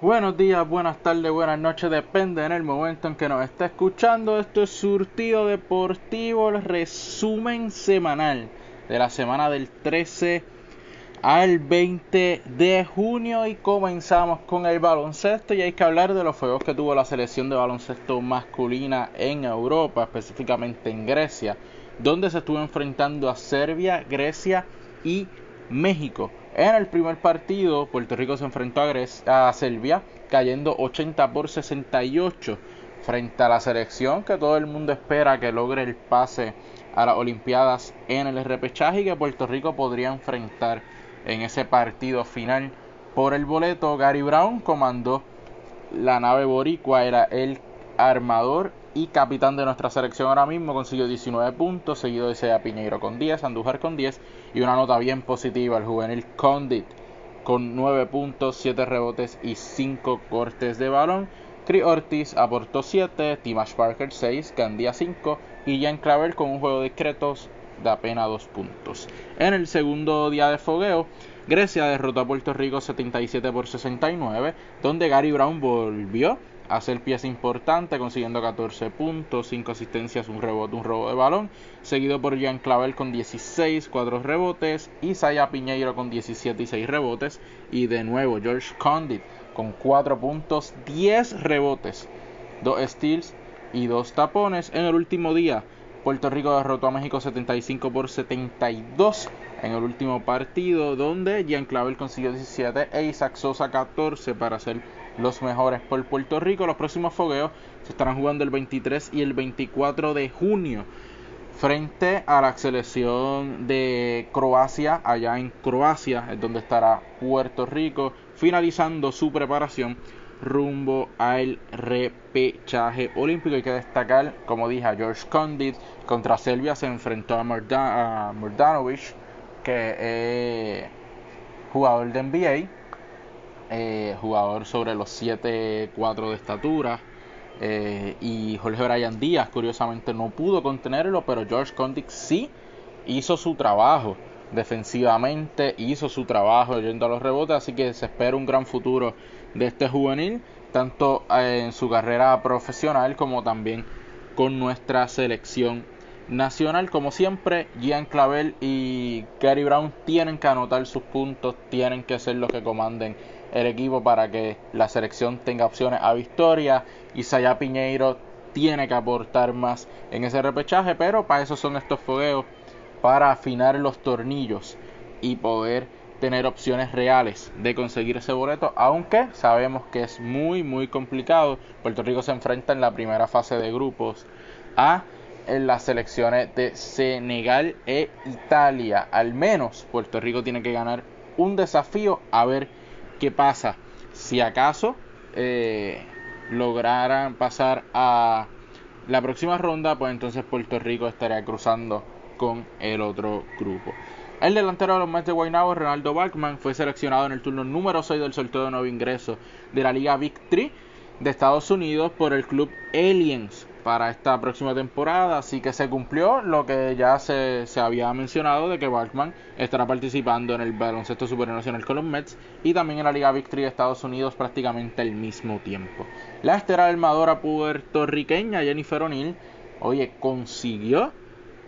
Buenos días, buenas tardes, buenas noches, depende en el momento en que nos esté escuchando. Esto es Surtido Deportivo, el resumen semanal de la semana del 13 al 20 de junio y comenzamos con el baloncesto y hay que hablar de los juegos que tuvo la selección de baloncesto masculina en Europa, específicamente en Grecia, donde se estuvo enfrentando a Serbia, Grecia y México. En el primer partido, Puerto Rico se enfrentó a, Serbia, cayendo 80 por 68 frente a la selección que todo el mundo espera que logre el pase a las Olimpiadas en el repechaje y que Puerto Rico podría enfrentar en ese partido final por el boleto. Gary Brown comandó la nave boricua, era el armador y capitán de nuestra selección ahora mismo, consiguió 19 puntos, seguido de Sea Piñeiro con 10, Andújar con 10 y una nota bien positiva el juvenil Condit con 9 puntos, 7 rebotes y 5 cortes de balón. Chris Ortiz aportó 7, Timash Parker 6, Gandía 5 y Jan Claver con un juego discretos de apenas 2 puntos. En el segundo día de fogueo, Grecia derrotó a Puerto Rico 77 por 69, donde Gary Brown volvió hacer pieza importante, consiguiendo 14 puntos, 5 asistencias, un rebote, un robo de balón, seguido por Jean Clavel con 16, 4 rebotes, Isaiah Piñeiro con 17 y 6 rebotes, y de nuevo George Condit con 4 puntos, 10 rebotes, 2 steals y 2 tapones. En el último día, Puerto Rico derrotó a México 75 por 72 en el último partido, donde Jean Clavel consiguió 17 e Isaac Sosa 14 para hacer los mejores por Puerto Rico. Los próximos fogueos se estarán jugando el 23 y el 24 de junio frente a la selección de Croacia, allá en Croacia, es donde estará Puerto Rico, finalizando su preparación rumbo al repechaje olímpico. Hay que destacar, como dije, a George Condit contra Serbia se enfrentó a, Mordanovic, que es jugador de NBA eh, jugador sobre los 7-4 de estatura. Eh, y Jorge Bryan Díaz, curiosamente, no pudo contenerlo, pero George Condit sí hizo su trabajo defensivamente, hizo su trabajo yendo a los rebotes, así que se espera un gran futuro de este juvenil, tanto eh, en su carrera profesional como también con nuestra selección nacional. Como siempre, Gian Clavel y Gary Brown tienen que anotar sus puntos, tienen que ser los que comanden el equipo para que la selección tenga opciones a victoria. Isaiah Piñeiro tiene que aportar más en ese repechaje, pero para eso son estos fogueos, para afinar los tornillos y poder tener opciones reales de conseguir ese boleto, aunque sabemos que es muy muy complicado. Puerto Rico se enfrenta en la primera fase de grupos a en las selecciones de Senegal e Italia. Al menos Puerto Rico tiene que ganar un desafío a ver qué pasa si acaso eh, lograran pasar a la próxima ronda, pues entonces Puerto Rico estaría cruzando con el otro grupo. El delantero de los Mets de Guaynabo, Ronaldo Bachman, fue seleccionado en el turno número 6 del sorteo de nuevo ingreso de la Liga Victory de Estados Unidos por el club Aliens para esta próxima temporada, así que se cumplió lo que ya se, había mencionado de que Barkman estará participando en el baloncesto supernacional con los Mets y también en la Liga Victory de Estados Unidos prácticamente al mismo tiempo. La estera armadora puertorriqueña Jennifer O'Neill, oye, consiguió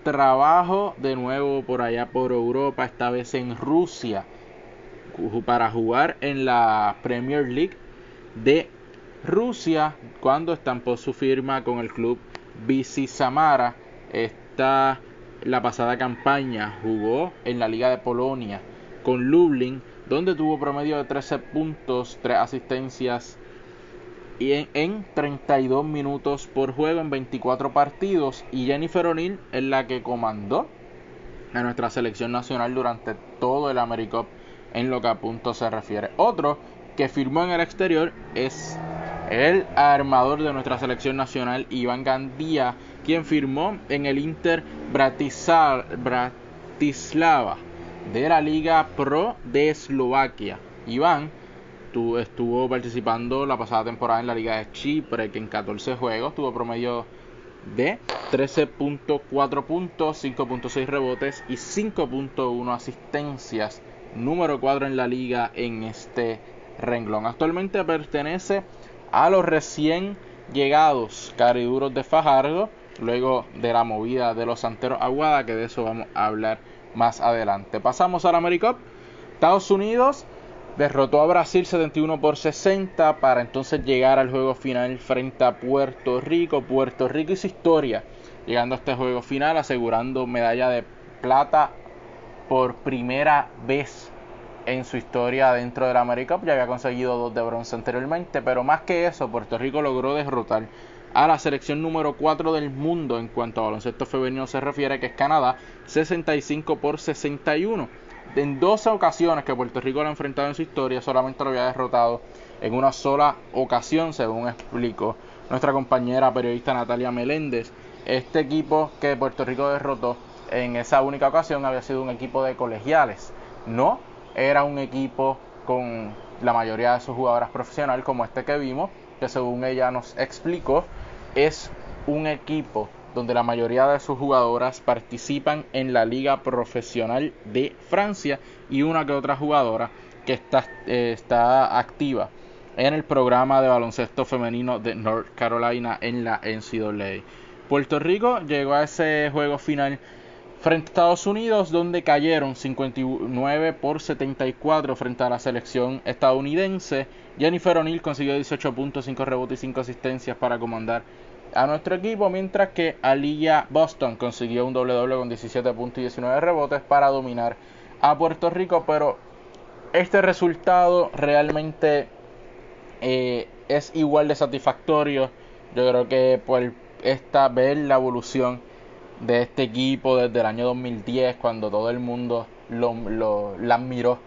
trabajo de nuevo por allá por Europa, esta vez en Rusia, para jugar en la Premier League de Rusia, cuando estampó su firma con el club BC Samara, esta la pasada campaña jugó en la Liga de Polonia con Lublin, donde tuvo promedio de 13 puntos, 3 asistencias y en, en, 32 minutos por juego en 24 partidos. Y Jennifer O'Neill es la que comandó a nuestra selección nacional durante todo el AmeriCup en lo que a punto se refiere. Otro que firmó en el exterior es el armador de nuestra selección nacional, Iván Gandía, quien firmó en el Inter Bratislava de la Liga Pro de Eslovaquia. Iván estuvo participando la pasada temporada en la Liga de Chipre, que en 14 juegos tuvo promedio de 13.4 puntos, 5.6 rebotes y 5.1 asistencias. Número 4 en la liga en este renglón. Actualmente pertenece a los recién llegados cariduros de Fajardo, luego de la movida de los santeros Aguada, que de eso vamos a hablar más adelante. Pasamos a la AmeriCup. Estados Unidos derrotó a Brasil 71 por 60 para entonces llegar al juego final frente a Puerto Rico. Puerto Rico su historia, llegando a este juego final, asegurando medalla de plata por primera vez en su historia dentro de la AmeriCup. Ya había conseguido dos de bronce anteriormente, pero más que eso, Puerto Rico logró derrotar a la selección número 4 del mundo en cuanto a baloncesto femenino se refiere, que es Canadá, 65 por 61. En dos ocasiones que Puerto Rico lo ha enfrentado en su historia, solamente lo había derrotado en una sola ocasión, según explicó nuestra compañera periodista Natalia Meléndez. Este equipo que Puerto Rico derrotó en esa única ocasión había sido un equipo de colegiales, no era un equipo con la mayoría de sus jugadoras profesionales como este que vimos, que según ella nos explicó, es un equipo donde la mayoría de sus jugadoras participan en la liga profesional de Francia y una que otra jugadora que está, eh, está activa en el programa de baloncesto femenino de North Carolina en la NCAA. Puerto Rico llegó a ese juego final frente a Estados Unidos, donde cayeron 59 por 74 frente a la selección estadounidense. Jennifer O'Neill consiguió 18 puntos, 5 rebotes y 5 asistencias para comandar a nuestro equipo, mientras que Aliyah Boston consiguió un doble doble con 17 puntos y 19 rebotes para dominar a Puerto Rico, pero este resultado realmente eh, es igual de satisfactorio. Yo creo que por esta ver la evolución de este equipo desde el año 2010, cuando todo el mundo lo, lo, la admiró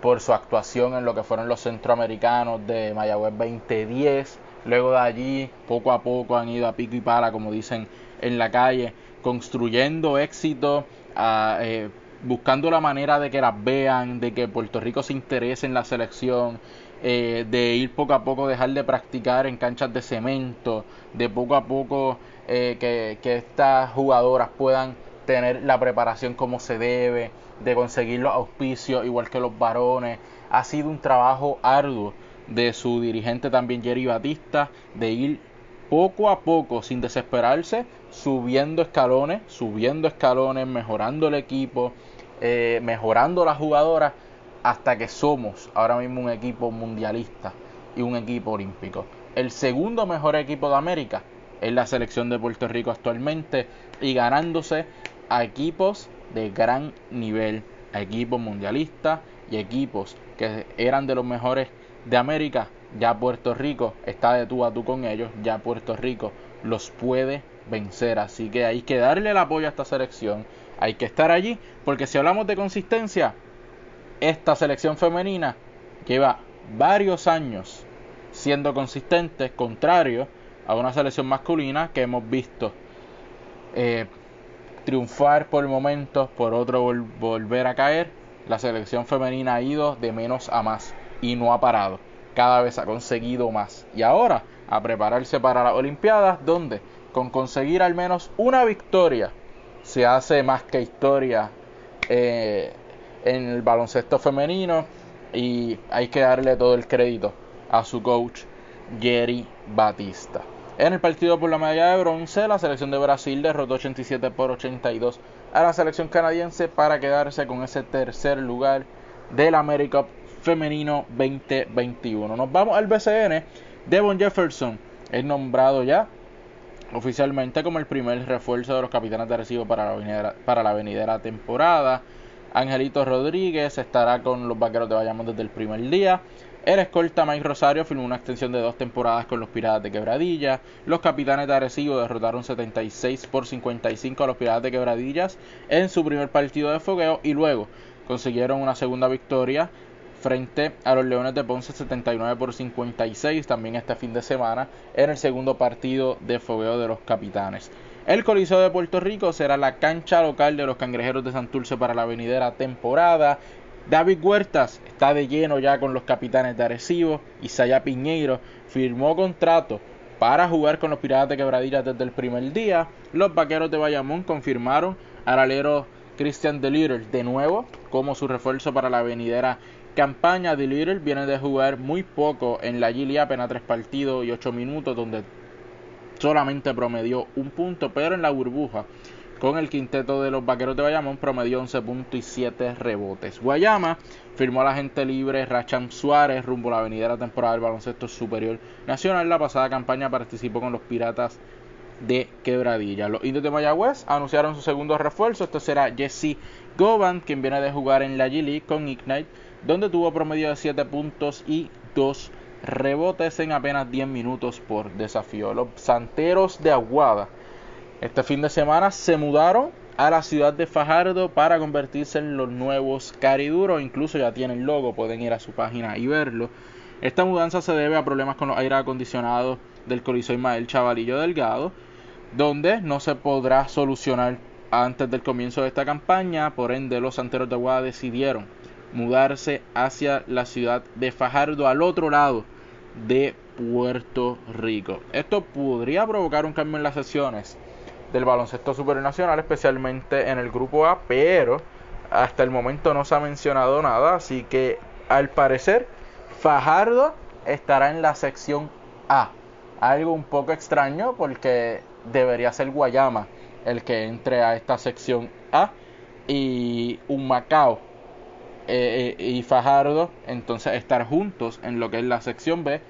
por su actuación en lo que fueron los centroamericanos de Mayagüez 2010. Luego de allí, poco a poco han ido a pico y pala, como dicen en la calle, construyendo éxito, eh, buscando la manera de que las vean, de que Puerto Rico se interese en la selección, eh, de ir poco a poco, dejar de practicar en canchas de cemento, de poco a poco eh, que, que estas jugadoras puedan tener la preparación como se debe, de conseguir los auspicios igual que los varones. Ha sido un trabajo arduo de su dirigente también Jerry Batista, de ir poco a poco, sin desesperarse, subiendo escalones, subiendo escalones, mejorando el equipo, eh, mejorando las jugadoras, hasta que somos ahora mismo un equipo mundialista y un equipo olímpico. El segundo mejor equipo de América es la selección de Puerto Rico actualmente y ganándose a equipos de gran nivel, a equipos mundialistas y equipos que eran de los mejores de América. Ya Puerto Rico está de tú a tú con ellos, ya Puerto Rico los puede vencer. Así que hay que darle el apoyo a esta selección, hay que estar allí, porque si hablamos de consistencia, esta selección femenina lleva varios años siendo consistente, contrario a una selección masculina que hemos visto eh, triunfar por momentos, por otro volver a caer. La selección femenina ha ido de menos a más y no ha parado. Cada vez ha conseguido más. Y ahora a prepararse para las Olimpiadas, donde con conseguir al menos una victoria se hace más que historia eh, en el baloncesto femenino y hay que darle todo el crédito a su coach Jerry Batista. En el partido por la medalla de bronce, la selección de Brasil derrotó 87 por 82 a la selección canadiense para quedarse con ese tercer lugar del America Femenino 2021. Nos vamos al BCN. Devon Jefferson es nombrado ya oficialmente como el primer refuerzo de los capitanes de recibo para la venidera, para la venidera temporada. Angelito Rodríguez estará con los vaqueros de Bayamón desde el primer día. El escolta Mike Rosario firmó una extensión de dos temporadas con los Piratas de Quebradilla. Los capitanes de Arecibo derrotaron 76 por 55 a los Piratas de Quebradillas en su primer partido de fogueo y luego consiguieron una segunda victoria frente a los Leones de Ponce 79 por 56 también este fin de semana en el segundo partido de fogueo de los capitanes. El Coliseo de Puerto Rico será la cancha local de los Cangrejeros de Santurce para la venidera temporada. David Huertas está de lleno ya con los capitanes de Arecibo. Isaya Piñeiro firmó contrato para jugar con los Piratas de Quebradillas desde el primer día. Los Vaqueros de Bayamón confirmaron al alero Christian DeLittle de nuevo como su refuerzo para la venidera campaña. DeLittle viene de jugar muy poco en la Gili, apenas tres partidos y ocho minutos, donde solamente promedió un punto, pero en la burbuja con el quinteto de los Vaqueros de Bayamón promedió 11 puntos y 7 rebotes. Guayama firmó a la gente libre Racham Suárez rumbo a la venidera temporada del baloncesto superior nacional. La pasada campaña participó con los Piratas de Quebradilla. Los indios de Mayagüez anunciaron su segundo refuerzo. Este será Jesse Govan, quien viene de jugar en la G-League con Ignite, donde tuvo promedio de 7 puntos y 2 rebotes en apenas 10 minutos por desafío. Los Santeros de Aguada este fin de semana se mudaron a la ciudad de Fajardo para convertirse en los nuevos Cariduros. Incluso ya tienen logo, pueden ir a su página y verlo. Esta mudanza se debe a problemas con los aire acondicionados del Coliseo Ismael Chavalillo Delgado, donde no se podrá solucionar antes del comienzo de esta campaña. Por ende, los santeros de Aguada decidieron mudarse hacia la ciudad de Fajardo, al otro lado de Puerto Rico. Esto podría provocar un cambio en las sesiones del baloncesto supernacional, especialmente en el grupo A, pero hasta el momento no se ha mencionado nada, así que al parecer Fajardo estará en la sección A. Algo un poco extraño porque debería ser Guayama el que entre a esta sección A y un Macao eh, eh, y Fajardo entonces estar juntos en lo que es la sección B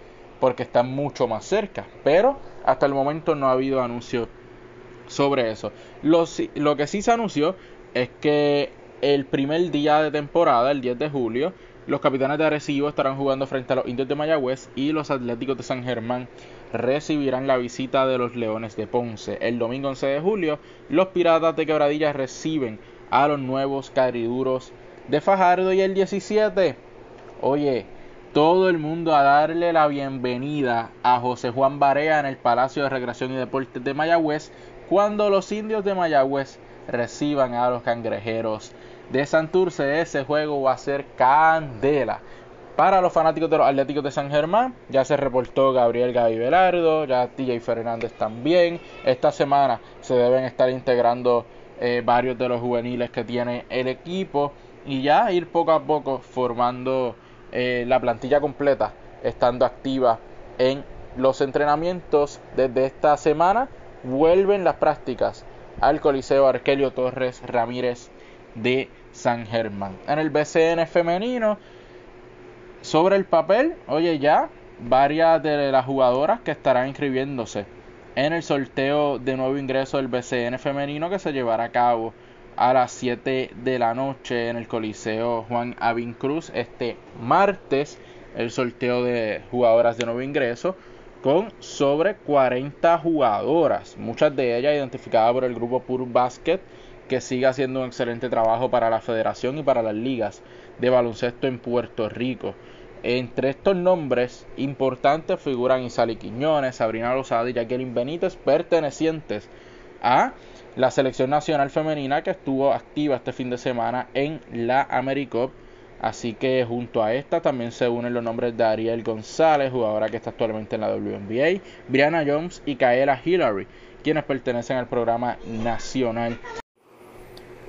porque están mucho más cerca. Pero hasta el momento no ha habido anuncio sobre eso. Lo, lo que sí se anunció es que el primer día de temporada, el 10 de julio, los capitanes de Arecibo estarán jugando frente a los indios de Mayagüez y los atléticos de San Germán recibirán la visita de los Leones de Ponce. El domingo 11 de julio, los Piratas de Quebradilla reciben a los nuevos cariduros de Fajardo y el 17. Oye, todo el mundo a darle la bienvenida a José Juan Barea en el Palacio de Recreación y Deportes de Mayagüez cuando los indios de Mayagüez reciban a los cangrejeros de Santurce. Ese juego va a ser candela. Para los fanáticos de los Atléticos de San Germán, ya se reportó Gabriel Gaby Velardo, ya TJ Fernández también. Esta semana se deben estar integrando eh, varios de los juveniles que tiene el equipo y ya ir poco a poco formando eh, la plantilla completa, estando activa en los entrenamientos desde esta semana vuelven las prácticas al Coliseo Arquelio Torres Ramírez de San Germán. En el BCN femenino, sobre el papel, oye ya, varias de las jugadoras que estarán inscribiéndose en el sorteo de nuevo ingreso del BCN femenino que se llevará a cabo a las 7 de la noche en el Coliseo Juan Avin Cruz este martes el sorteo de jugadoras de nuevo ingreso con sobre 40 jugadoras, muchas de ellas identificadas por el grupo Pur Basket, que sigue haciendo un excelente trabajo para la federación y para las ligas de baloncesto en Puerto Rico. Entre estos nombres importantes figuran Isali Quiñones, Sabrina Lozada y Jacqueline Benítez, pertenecientes a la selección nacional femenina que estuvo activa este fin de semana en la AmeriCup Así que junto a esta también se unen los nombres de Ariel González, jugadora que está actualmente en la WNBA, Brianna Jones y Kaela Hillary, quienes pertenecen al programa nacional.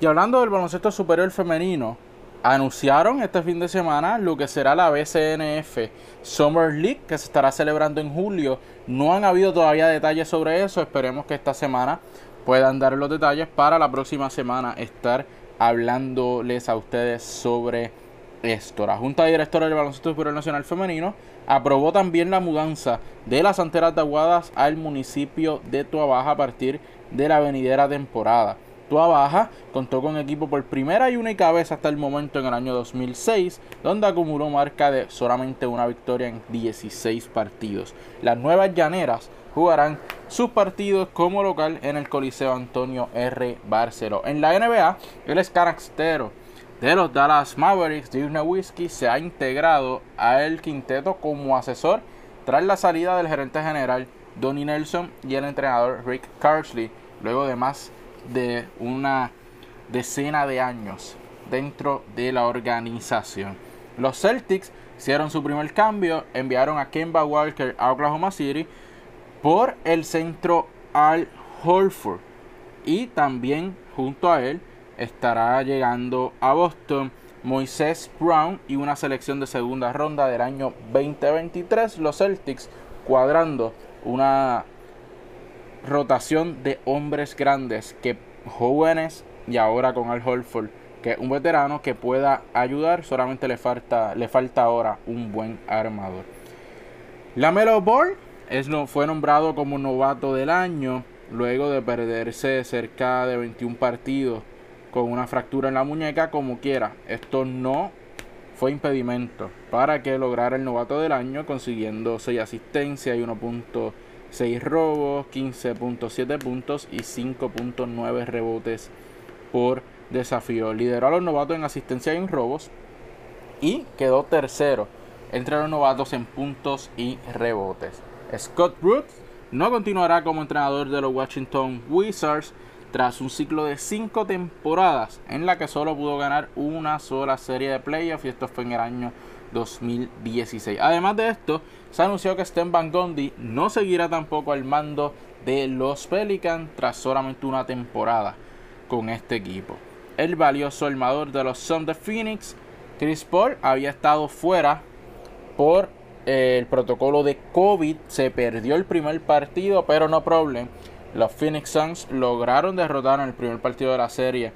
Y hablando del baloncesto superior femenino, anunciaron este fin de semana lo que será la BCNF Summer League que se estará celebrando en julio. No han habido todavía detalles sobre eso, esperemos que esta semana puedan dar los detalles para la próxima semana estar hablándoles a ustedes sobre esto. La Junta Directora del Baloncesto Superior Nacional Femenino aprobó también la mudanza de las Anteras de Aguadas al municipio de Tuabaja a partir de la venidera temporada. Tuabaja contó con equipo por primera y única vez hasta el momento en el año 2006, donde acumuló marca de solamente una victoria en 16 partidos. Las nuevas llaneras jugarán sus partidos como local en el Coliseo Antonio R. Barceló. En la NBA, el escaractero de los Dallas Mavericks, Dirk Whiskey se ha integrado a el quinteto como asesor tras la salida del gerente general Donnie Nelson y el entrenador Rick Carsley, luego de más de una decena de años dentro de la organización. Los Celtics hicieron su primer cambio, enviaron a Kemba Walker a Oklahoma City por el centro Al Holford y también junto a él estará llegando a Boston. Moisés Brown y una selección de segunda ronda del año 2023. Los Celtics cuadrando una rotación de hombres grandes que jóvenes y ahora con Al Holford que un veterano que pueda ayudar solamente le falta le falta ahora un buen armador la Melo Ball es, fue nombrado como novato del año luego de perderse cerca de 21 partidos con una fractura en la muñeca como quiera. Esto no fue impedimento para que lograra el novato del año consiguiendo 6 asistencias y 1.6 robos, 15.7 puntos y 5.9 rebotes por desafío. Lideró a los novatos en asistencia y en robos y quedó tercero entre los novatos en puntos y rebotes. Scott Brooks no continuará como entrenador de los Washington Wizards tras un ciclo de cinco temporadas en la que solo pudo ganar una sola serie de playoffs y esto fue en el año 2016. Además de esto, se anunció que Sten Van Gundy no seguirá tampoco al mando de los Pelicans tras solamente una temporada con este equipo. El valioso armador de los Suns de Phoenix, Chris Paul, había estado fuera por el protocolo de COVID. Se perdió el primer partido, pero no problem los Phoenix Suns lograron derrotar en el primer partido de la serie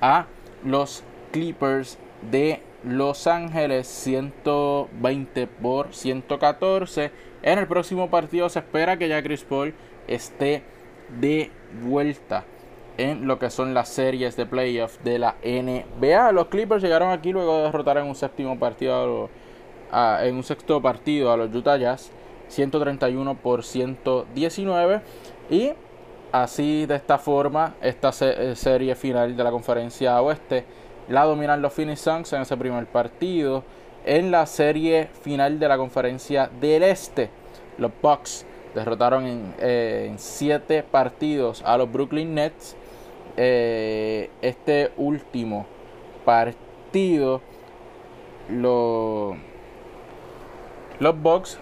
a los Clippers de Los Ángeles 120 por 114. En el próximo partido se espera que ya Chris Paul esté de vuelta en lo que son las series de playoffs de la NBA. Los Clippers llegaron aquí luego de derrotar en un séptimo partido en un sexto partido a los Utah Jazz 131 por 119 y Así, de esta forma, esta eh, serie final de la conferencia oeste la dominan los Phoenix Suns en ese primer partido. En la serie final de la conferencia del este, los Bucks derrotaron en, eh, siete partidos a los Brooklyn Nets. Eh, este último partido, los Bucks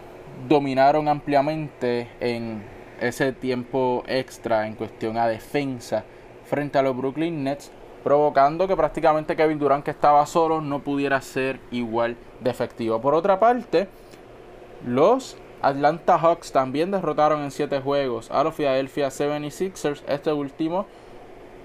dominaron ampliamente en ese tiempo extra en cuestión a defensa frente a los Brooklyn Nets, provocando que prácticamente Kevin Durant que estaba solo no pudiera ser igual de efectivo. Por otra parte, los Atlanta Hawks también derrotaron en 7 juegos a los Philadelphia 76ers. Este último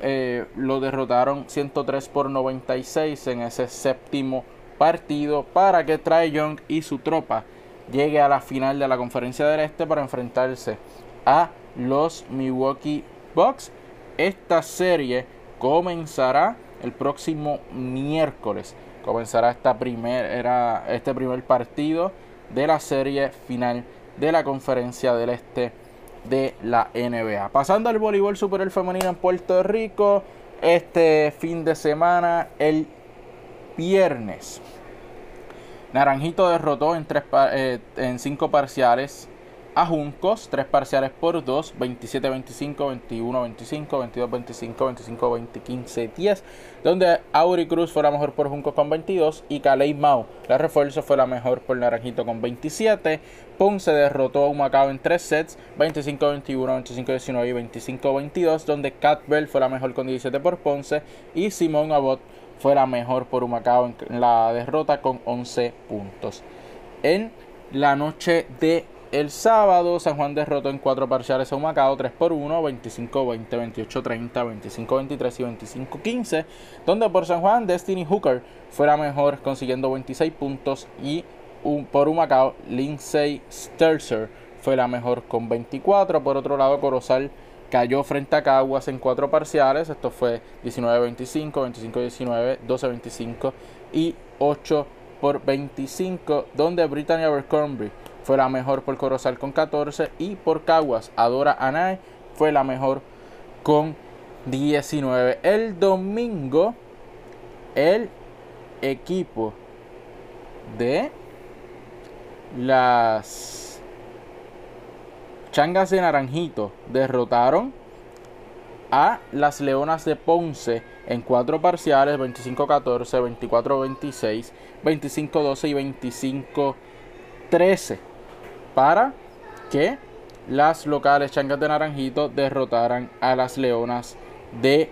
eh, lo derrotaron 103 por 96 en ese séptimo partido para que Trae Young y su tropa llegue a la final de la conferencia del este para enfrentarse a los Milwaukee Bucks. Esta serie comenzará el próximo miércoles. Comenzará esta este primer partido de la serie final de la conferencia del este de la NBA. Pasando al voleibol superior femenino en Puerto Rico, este fin de semana, el viernes. Naranjito derrotó en, tres, eh, cinco parciales a Juncos, tres parciales por 2, 27-25, 21-25, 22-25, 25-20, 15-10, donde Auri Cruz fue la mejor por Juncos con 22 y Caley Mau, la refuerzo, fue la mejor por Naranjito con 27. Ponce derrotó a Humacao en 3 sets, 25-21, 25-19 y 25-22, donde Cat Bell fue la mejor con 17 por Ponce y Simón Abbott fue la mejor por Humacao en la derrota con 11 puntos. En la noche de el sábado, San Juan derrotó en cuatro parciales a Humacao 3 por 1, 25-20, 28-30, 25-23 y 25-15, donde por San Juan Destiny Hooker fue la mejor consiguiendo 26 puntos y por Humacao Lindsay Sturzer fue la mejor con 24. Por otro lado, Corozal cayó frente a Caguas en cuatro parciales, esto fue 19-25, 25-19, 12-25 y 8 por 25, donde Britannia Abercrombie fue la mejor por Corozal con 14 y por Caguas Adora Anay fue la mejor con 19. El domingo el equipo de las Changas de Naranjito derrotaron a las Leonas de Ponce en cuatro parciales 25-14, 24-26, 25-12 y 25-13 para que las locales changas de Naranjito derrotaran a las leonas de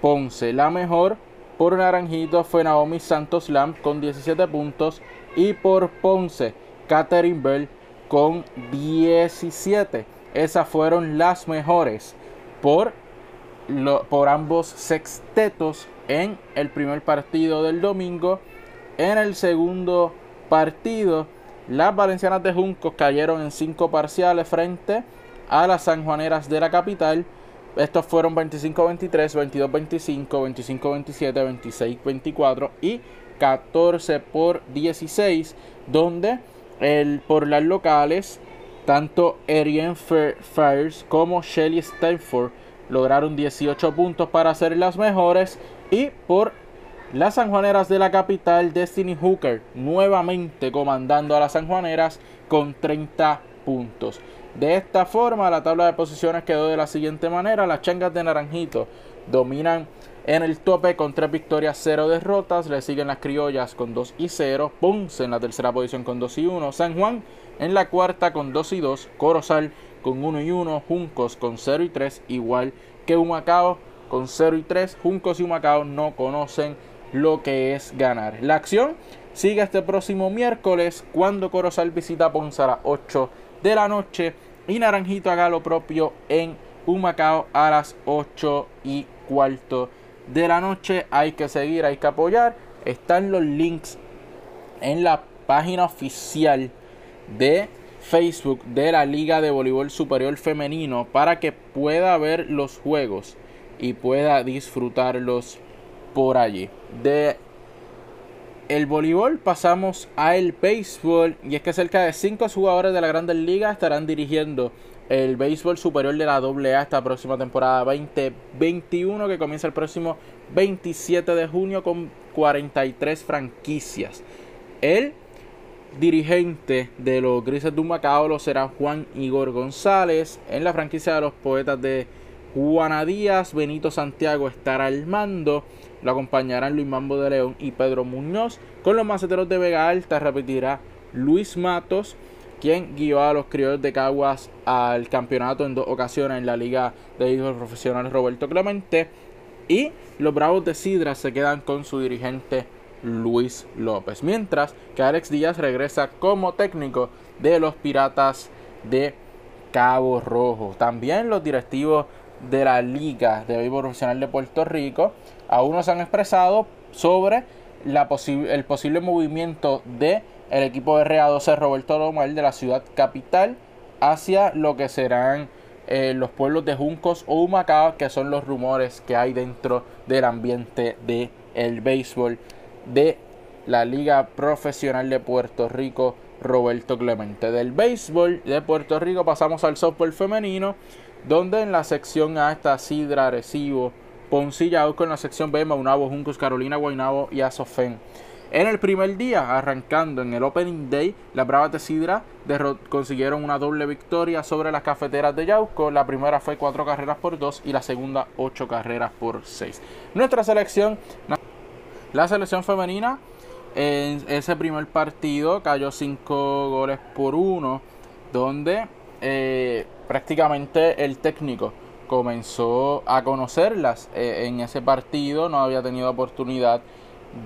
Ponce. La mejor por Naranjito fue Naomi Santos Lam con 17 puntos y por Ponce, Catherine Bell con 17. Esas fueron las mejores por, por ambos sextetos en el primer partido del domingo. En el segundo partido, las Valencianas de Juncos cayeron en cinco parciales frente a las Sanjuaneras de la capital. Estos fueron 25-23, 22-25, 25-27, 26-24 y 14 por 16, donde el, por las locales, tanto Ariane Fires como Shelly Stanford lograron 18 puntos para ser las mejores y por las sanjuaneras de la capital, Destiny Hooker nuevamente comandando a las sanjuaneras con 30 puntos. De esta forma, la tabla de posiciones quedó de la siguiente manera. Las changas de Naranjito dominan en el tope con 3 victorias, 0 derrotas. Le siguen las criollas con 2 y 0. Ponce en la tercera posición con 2 y 1. San Juan en la cuarta con 2 y 2. Corozal con 1 y 1. Juncos con 0 y 3. Igual que Humacao con 0 y 3. Juncos y Humacao no conocen lo que es ganar. La acción sigue este próximo miércoles cuando Corozal visita Ponce a las 8 de la noche y Naranjito haga lo propio en Humacao a las 8 y cuarto de la noche. Hay que seguir, hay que apoyar. Están los links en la página oficial de Facebook de la Liga de Voleibol Superior Femenino para que pueda ver los juegos y pueda disfrutarlos por allí. De el voleibol pasamos al béisbol y es que cerca de 5 jugadores de la Grandes Ligas estarán dirigiendo el béisbol superior de la AA esta próxima temporada 2021 que comienza el próximo 27 de junio con 43 franquicias. El dirigente de los Grises de Macao lo será Juan Igor González. En la franquicia de los Poetas de Juana Díaz, Benito Santiago estará al mando. Lo acompañarán Luis Mambo de León y Pedro Muñoz. Con los maceteros de Vega Alta repetirá Luis Matos, quien guió a los criollos de Caguas al campeonato en dos ocasiones en la Liga de Hijos Profesionales Roberto Clemente. Y los Bravos de Sidra se quedan con su dirigente Luis López. Mientras que Alex Díaz regresa como técnico de los Piratas de Cabo Rojo. También los directivos de la Liga de Béisbol Profesional de Puerto Rico aún no se han expresado sobre el posible movimiento de el equipo de RA12 Roberto Lomar de la ciudad capital hacia lo que serán eh, los pueblos de Juncos o Humacao, que son los rumores que hay dentro del ambiente del el béisbol de la Liga Profesional de Puerto Rico Roberto Clemente. Del béisbol de Puerto Rico pasamos al softball femenino donde en la sección A está Sidra, Arecibo, Poncilla, con la sección B, Maunabo, Juncos, Carolina, Guaynabo y Azofen. En el primer día, arrancando en el Opening Day, las Bravas de Sidra consiguieron una doble victoria sobre las cafeteras de Yauco. La primera fue cuatro carreras por dos y la segunda ocho carreras por seis. Nuestra selección, la selección femenina, en ese primer partido cayó cinco goles por uno, donde eh, prácticamente el técnico comenzó a conocerlas eh, en ese partido, no había tenido oportunidad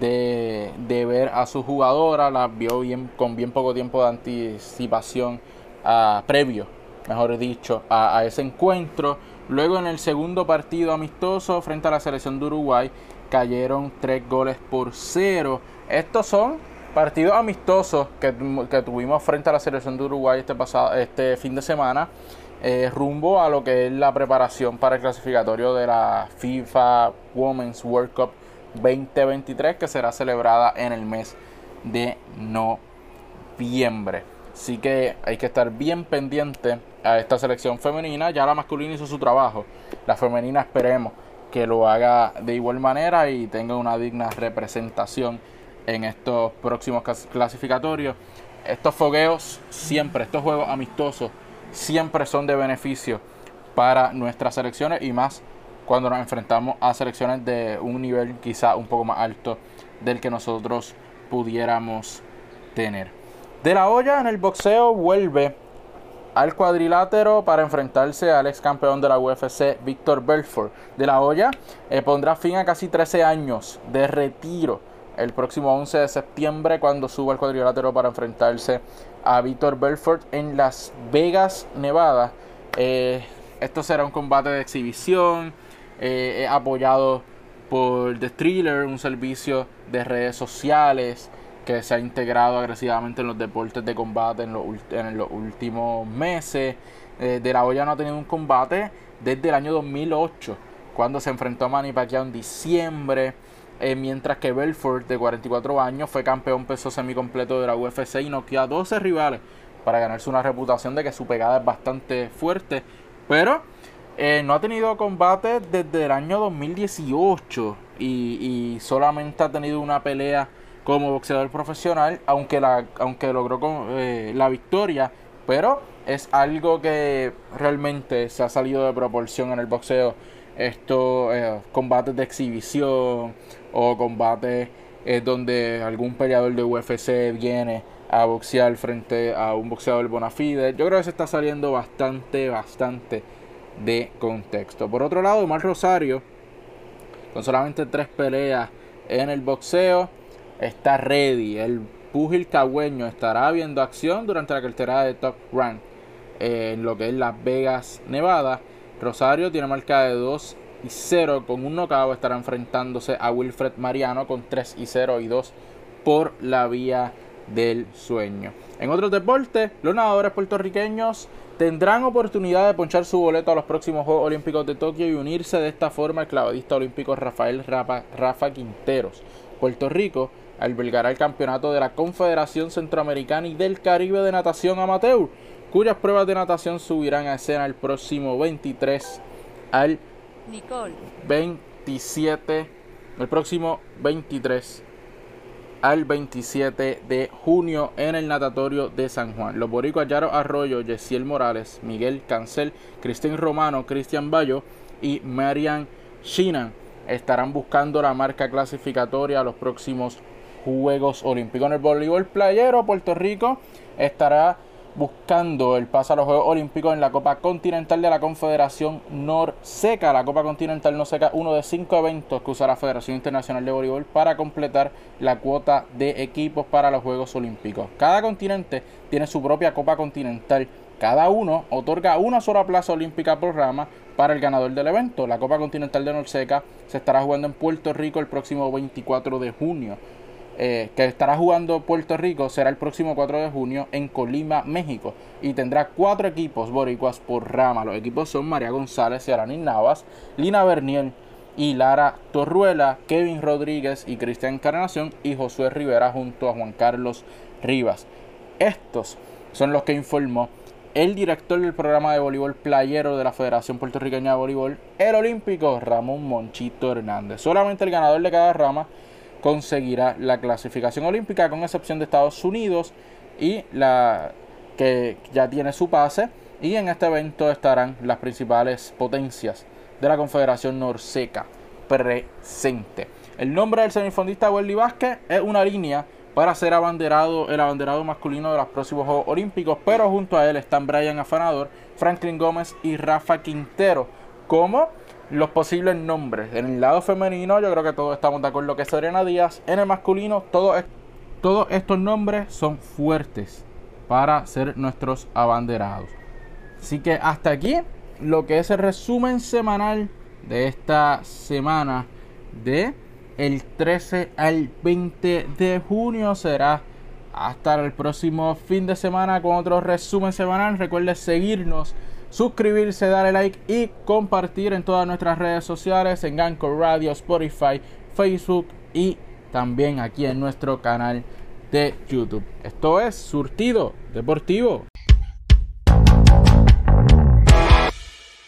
de, ver a su jugadora, las vio bien, con bien poco tiempo de anticipación a, previo, mejor dicho, a, ese encuentro. Luego en el segundo partido amistoso frente a la selección de Uruguay cayeron tres goles por cero. Estos son partidos amistosos que, que tuvimos frente a la selección de Uruguay este, pasado, este fin de semana. Eh, rumbo a lo que es la preparación para el clasificatorio de la FIFA Women's World Cup 2023 que será celebrada en el mes de noviembre. Así que hay que estar bien pendiente a esta selección femenina. Ya la masculina hizo su trabajo. La femenina esperemos que lo haga de igual manera y tenga una digna representación en estos próximos clasificatorios. Estos fogueos siempre, estos juegos amistosos siempre son de beneficio para nuestras selecciones y más cuando nos enfrentamos a selecciones de un nivel quizá un poco más alto del que nosotros pudiéramos tener. De la olla en el boxeo vuelve al cuadrilátero para enfrentarse al ex campeón de la UFC, Víctor Belfort. De la Hoya eh, pondrá fin a casi 13 años de retiro el próximo 11 de septiembre cuando suba al cuadrilátero para enfrentarse a Víctor Belfort en Las Vegas, Nevada. Eh, esto será un combate de exhibición eh, apoyado por The Thriller, un servicio de redes sociales que se ha integrado agresivamente en los deportes de combate en los, en los últimos meses. Eh, de la Hoya no ha tenido un combate desde el año 2008, cuando se enfrentó a Manny Pacquiao en diciembre. Eh, mientras que Belfort, de 44 años, fue campeón peso semicompleto de la UFC y noqueó a 12 rivales para ganarse una reputación de que su pegada es bastante fuerte. Pero eh, no ha tenido combate desde el año 2018 y, solamente ha tenido una pelea como boxeador profesional, aunque, la, aunque logró eh, la victoria, pero es algo que realmente se ha salido de proporción en el boxeo. Estos eh, combates de exhibición o combates eh, donde algún peleador de UFC viene a boxear frente a un boxeador bona fide. Yo creo que se está saliendo bastante, bastante de contexto. Por otro lado, Omar Rosario, con solamente tres peleas en el boxeo, está ready. El pugil cagüeño estará viendo acción durante la cartera de Top Rank en lo que es Las Vegas, Nevada. Rosario tiene marca de 2 y 0 con un knockout. Estará enfrentándose a Wilfred Mariano con 3 y 0 y 2 por la vía del sueño. En otros deportes, los nadadores puertorriqueños tendrán oportunidad de ponchar su boleto a los próximos Juegos Olímpicos de Tokio y unirse de esta forma al clavadista olímpico Rafael Rafa, Rafa Quinteros. Puerto Rico albergará el campeonato de la Confederación Centroamericana y del Caribe de Natación Amateur, cuyas pruebas de natación subirán a escena el próximo 23 al 27, el próximo 23 al 27 de junio en el natatorio de San Juan. Los boricuas Yaro Arroyo, Yesiel Morales, Miguel Cancel, Cristian Romano, Cristian Bayo y Marian Shinan estarán buscando la marca clasificatoria a los próximos Juegos Olímpicos. En el voleibol playero, Puerto Rico estará buscando el paso a los Juegos Olímpicos en la Copa Continental de la Confederación Norseca. La Copa Continental Norseca, uno de cinco eventos que usa la Federación Internacional de Voleibol para completar la cuota de equipos para los Juegos Olímpicos. Cada continente tiene su propia Copa Continental. Cada uno otorga una sola plaza olímpica por rama para el ganador del evento. La Copa Continental de Norseca se estará jugando en Puerto Rico el próximo 24 de junio. Eh, que estará jugando Puerto Rico será el próximo 4 de junio en Colima, México. Y tendrá cuatro equipos boricuas por rama. Los equipos son María González, Araní Navas, Lina Berniel y Lara Torruela, Kevin Rodríguez y Cristian Encarnación y Josué Rivera junto a Juan Carlos Rivas. Estos son los que informó el director del programa de voleibol playero de la Federación Puertorriqueña de Voleibol, el olímpico Ramón Monchito Hernández. Solamente el ganador de cada rama conseguirá la clasificación olímpica con excepción de Estados Unidos y la que ya tiene su pase. Y en este evento estarán las principales potencias de la Confederación Norseca presente. El nombre del semifondista Welly Vázquez es una línea para ser abanderado, el abanderado masculino de los próximos Juegos Olímpicos, pero junto a él están Brian Afanador, Franklin Gómez y Rafa Quintero. Como los posibles nombres. En el lado femenino, yo creo que todos estamos de acuerdo que Serena Díaz. En el masculino, todos estos nombres son fuertes para ser nuestros abanderados. Así que hasta aquí lo que es el resumen semanal de esta semana de el 13 al 20 de junio será hasta el próximo fin de semana con otro resumen semanal. Recuerde seguirnos suscribirse, darle like y compartir en todas nuestras redes sociales, en Anchor Radio, Spotify, Facebook y también aquí en nuestro canal de YouTube. Esto es Surtido Deportivo.